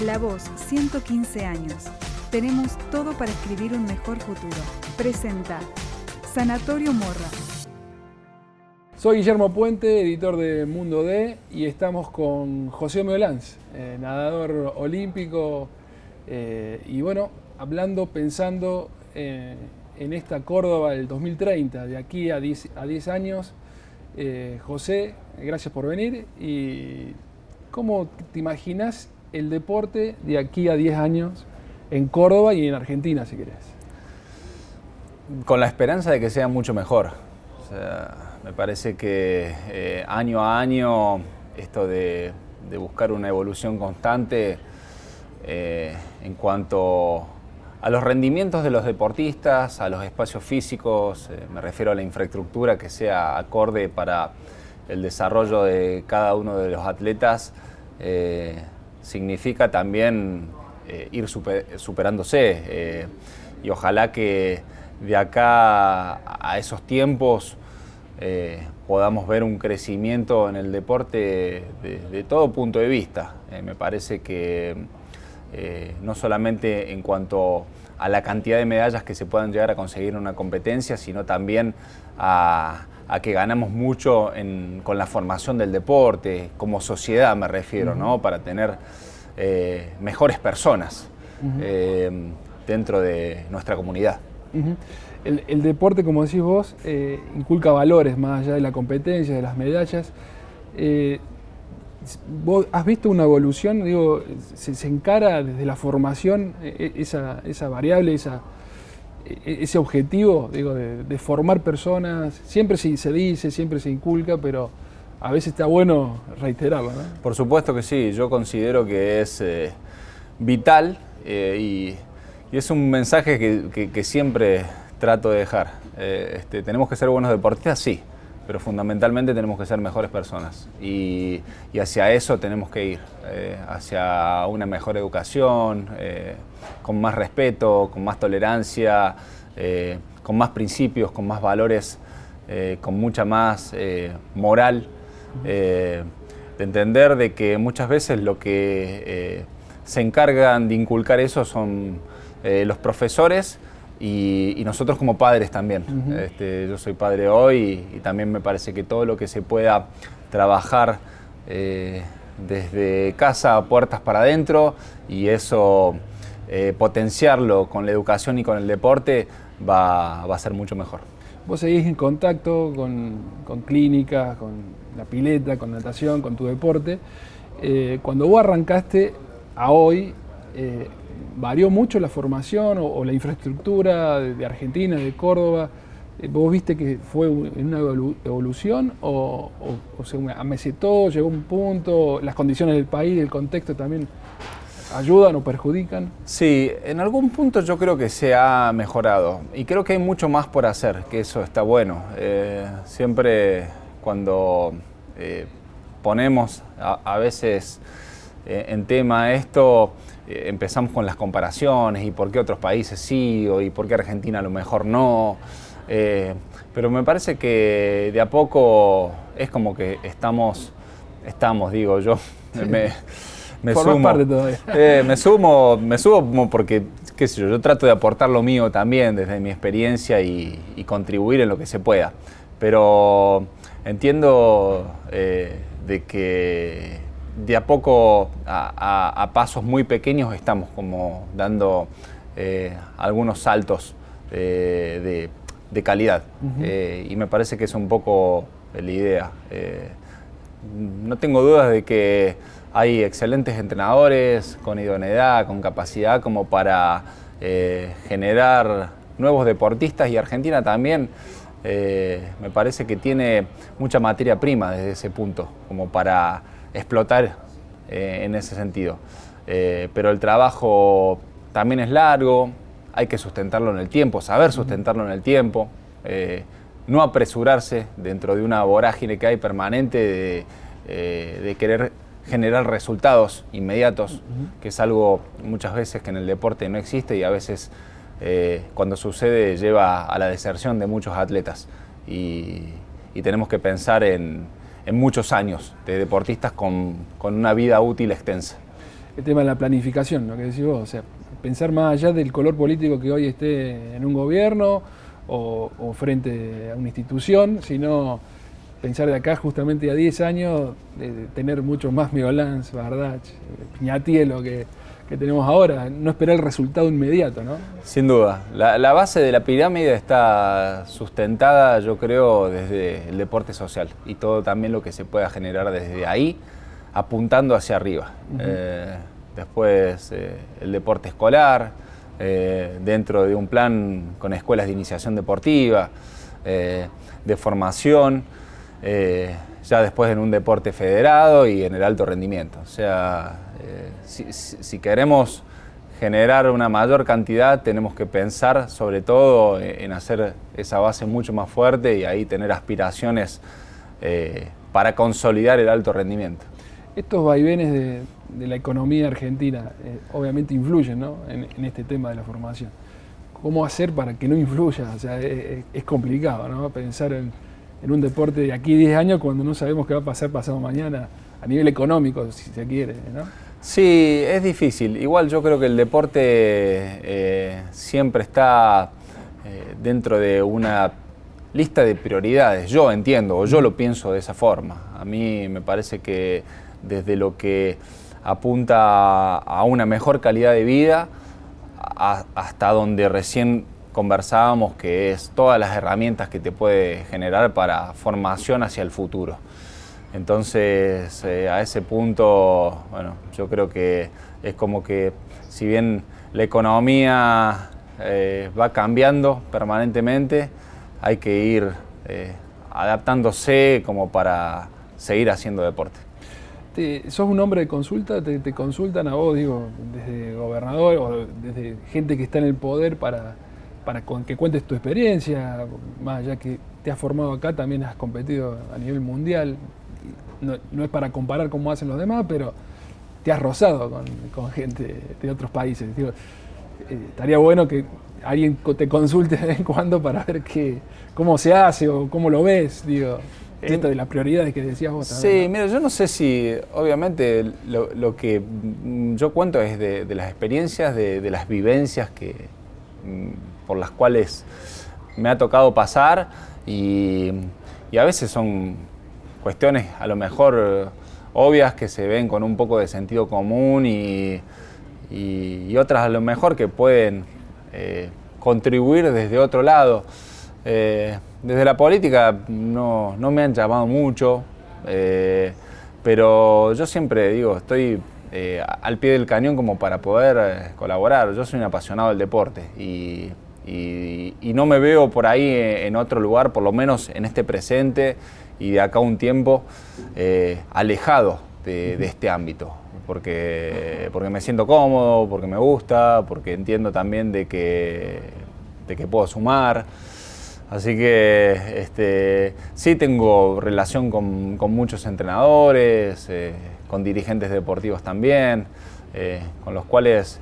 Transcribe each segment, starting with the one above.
La Voz, 115 años. Tenemos todo para escribir un mejor futuro. Presenta Sanatorio Morra. Soy Guillermo Puente, editor de Mundo D, y estamos con José Meolanz, eh, nadador olímpico, eh, y bueno, hablando, pensando eh, en esta Córdoba del 2030, de aquí a 10, a 10 años. José, gracias por venir. ¿Y cómo te imaginas el deporte de aquí a 10 años en Córdoba y en Argentina, si querés? Con la esperanza de que sea mucho mejor. me parece que eh, año a año esto de, buscar una evolución constante eh, en cuanto a los rendimientos de los deportistas, a los espacios físicos, eh, me refiero a la infraestructura que sea acorde para el desarrollo de cada uno de los atletas, significa también eh, ir superándose. Eh, y ojalá que de acá a esos tiempos eh, podamos ver un crecimiento en el deporte de, todo punto de vista. me parece que no solamente en cuanto a la cantidad de medallas que se puedan llegar a conseguir en una competencia, sino también a, que ganamos mucho con la formación del deporte, como sociedad me refiero, ¿no? Para tener eh, mejores personas eh, dentro de nuestra comunidad. el, deporte, como decís vos, eh, inculca valores más allá de la competencia, de las medallas. ¿Vos has visto una evolución? Digo, se, encara desde la formación e, e, esa, variable, esa, ese objetivo digo, de, formar personas. Siempre se, dice, siempre se inculca, pero a veces está bueno reiterarlo. Por supuesto que sí, yo considero que es eh, vital eh, y, es un mensaje que, siempre trato de dejar. Eh, este, tenemos que ser buenos deportistas, sí, pero fundamentalmente tenemos que ser mejores personas y, hacia eso tenemos que ir, hacia una mejor educación, con más respeto, con más tolerancia, con más principios, con más valores, con mucha más moral. Eh, de entender de que muchas veces lo que eh, se encargan de inculcar eso son eh, los profesores y, nosotros como padres también. Este, yo soy padre hoy y, también me parece que todo lo que se pueda trabajar desde casa a puertas para adentro y eso potenciarlo con la educación y con el deporte va, va a ser mucho mejor. Vos seguís en contacto con, clínicas, con la pileta, con natación, con tu deporte. Eh, cuando vos arrancaste a hoy, eh, ¿varió mucho la formación o, la infraestructura de, Argentina, de Córdoba? Eh, ¿Vos viste que fue una evolución o, se amesetó, llegó un punto, las condiciones del país, el contexto también ayudan o perjudican? Sí, en algún punto yo creo que se ha mejorado y creo que hay mucho más por hacer, que eso está bueno. Eh, siempre cuando ponemos a, veces en tema esto, empezamos con las comparaciones y por qué otros países sí o y por qué Argentina a lo mejor no. pero me parece que de a poco es como que estamos, estamos, digo yo. me sumo. Eh, me sumo, me sumo porque, qué sé yo, yo trato de aportar lo mío también desde mi experiencia y, contribuir en lo que se pueda. Pero entiendo eh, de que de a poco, a, pasos muy pequeños, estamos como dando eh, algunos saltos de, calidad. y me parece que es un poco la idea. no tengo dudas de que hay excelentes entrenadores con idoneidad, con capacidad como para eh, generar nuevos deportistas y Argentina también eh, me parece que tiene mucha materia prima desde ese punto, como para explotar eh, en ese sentido. pero el trabajo también es largo, hay que sustentarlo en el tiempo, saber sustentarlo en el tiempo, no apresurarse dentro de una vorágine que hay permanente de, de querer generar resultados inmediatos, que es algo muchas veces que en el deporte no existe y a veces eh, cuando sucede lleva a la deserción de muchos atletas. Y, tenemos que pensar en, muchos años de deportistas con, una vida útil extensa. el tema de la planificación, lo que decís vos, o sea, pensar más allá del color político que hoy esté en un gobierno o, frente a una institución, sino pensar de acá justamente a 10 años, de, tener mucho más Miolans, Bardach, Piñatielo que, que tenemos ahora, no esperar el resultado inmediato, ¿no? Sin duda. La, base de la pirámide está sustentada, yo creo, desde el deporte social y todo también lo que se pueda generar desde ahí, apuntando hacia arriba. Eh, después eh, el deporte escolar, eh, dentro de un plan con escuelas de iniciación deportiva, de formación ya después en un deporte federado y en el alto rendimiento. O sea, si, queremos generar una mayor cantidad, tenemos que pensar sobre todo en hacer esa base mucho más fuerte y ahí tener aspiraciones eh, para consolidar el alto rendimiento. Estos vaivenes de, la economía argentina eh, obviamente influyen ¿no? en, este tema de la formación. ¿Cómo hacer para que no influya? O sea, es, es complicado ¿no? pensar en en un deporte de aquí 10 años cuando no sabemos qué va a pasar pasado mañana a nivel económico, si se quiere, ¿no? Sí, es difícil. Igual yo creo que el deporte eh, siempre está eh, dentro de una lista de prioridades. Yo entiendo, o yo lo pienso de esa forma. A mí me parece que desde lo que apunta a una mejor calidad de vida hasta donde recién conversábamos, que es todas las herramientas que te puede generar para formación hacia el futuro. Entonces, eh, a ese punto, bueno, yo creo que es como que si bien la economía eh, va cambiando permanentemente, hay que ir eh, adaptándose como para seguir haciendo deporte. ¿Sos un hombre de consulta? ¿Te, ¿Te, consultan a vos, digo, desde gobernador o desde gente que está en el poder para para que cuentes tu experiencia, más allá que te has formado acá, también has competido a nivel mundial. No, es para comparar cómo hacen los demás, pero te has rozado con, gente de otros países. Eh, estaría bueno que alguien te consulte de vez en cuando para ver qué, cómo se hace o cómo lo ves, digo. Esto de las prioridades que decías vos. Sí, mira, yo no sé si, obviamente, lo, que yo cuento es de, las experiencias, de, las vivencias que, mm, por las cuales me ha tocado pasar y, a veces son cuestiones a lo mejor obvias que se ven con un poco de sentido común y, otras a lo mejor que pueden eh, contribuir desde otro lado. Eh, desde la política no, me han llamado mucho, eh, pero yo siempre digo, estoy al pie del cañón como para poder colaborar. Yo soy un apasionado del deporte y, no me veo por ahí en otro lugar, por lo menos en este presente y de acá un tiempo, eh, alejado de, este ámbito, porque, porque me siento cómodo, porque me gusta, porque entiendo también de que, de que puedo sumar. Así que este, sí tengo relación con, muchos entrenadores, eh, con dirigentes deportivos también, eh, con los cuales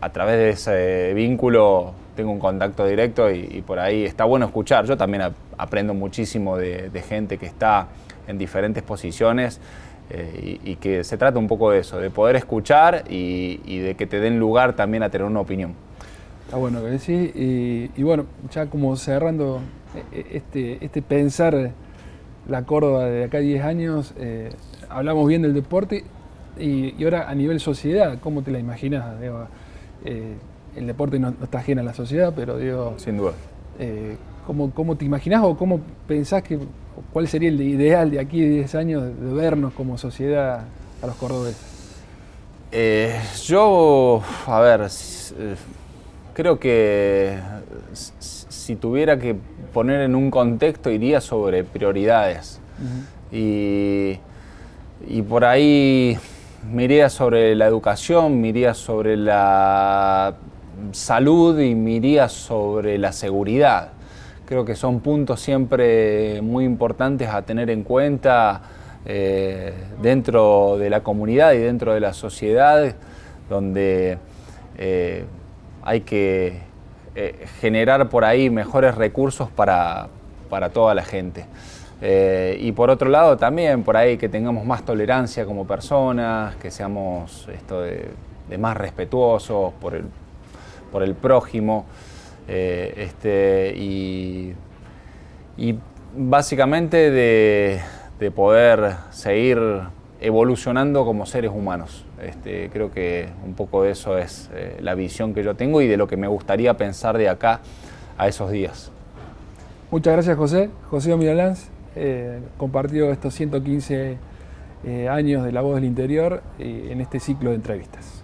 a través de ese vínculo tengo un contacto directo y, por ahí está bueno escuchar. Yo también aprendo muchísimo de, gente que está en diferentes posiciones eh, y, que se trata un poco de eso, de poder escuchar y, de que te den lugar también a tener una opinión. Está bueno que decís. Y, bueno, ya como cerrando e, e, este, este pensar la Córdoba de acá a 10 años, eh, hablamos bien del deporte y, ahora a nivel sociedad, ¿cómo te la imaginas? Eh, el deporte no, está ajeno a la sociedad, pero digo... Sin duda. Eh, ¿cómo, te imaginás o cómo pensás que, cuál sería el ideal de aquí a 10 años de vernos como sociedad a los cordobeses? Eh, yo, a ver, creo que si tuviera que poner en un contexto iría sobre prioridades. y, y por ahí me sobre la educación, me sobre la salud y me sobre la seguridad. Creo que son puntos siempre muy importantes a tener en cuenta eh, dentro de la comunidad y dentro de la sociedad, donde eh, hay que eh, generar por ahí mejores recursos para, para toda la gente. Y por otro lado también por ahí que tengamos más tolerancia como personas, que seamos esto de, más respetuosos por el, por el prójimo. Eh, este, y, básicamente de, poder seguir evolucionando como seres humanos. Este, creo que un poco de eso es eh, la visión que yo tengo y de lo que me gustaría pensar de acá a esos días. Muchas gracias José. José Lanz eh, compartió estos 115 eh, años de La Voz del Interior en este ciclo de entrevistas.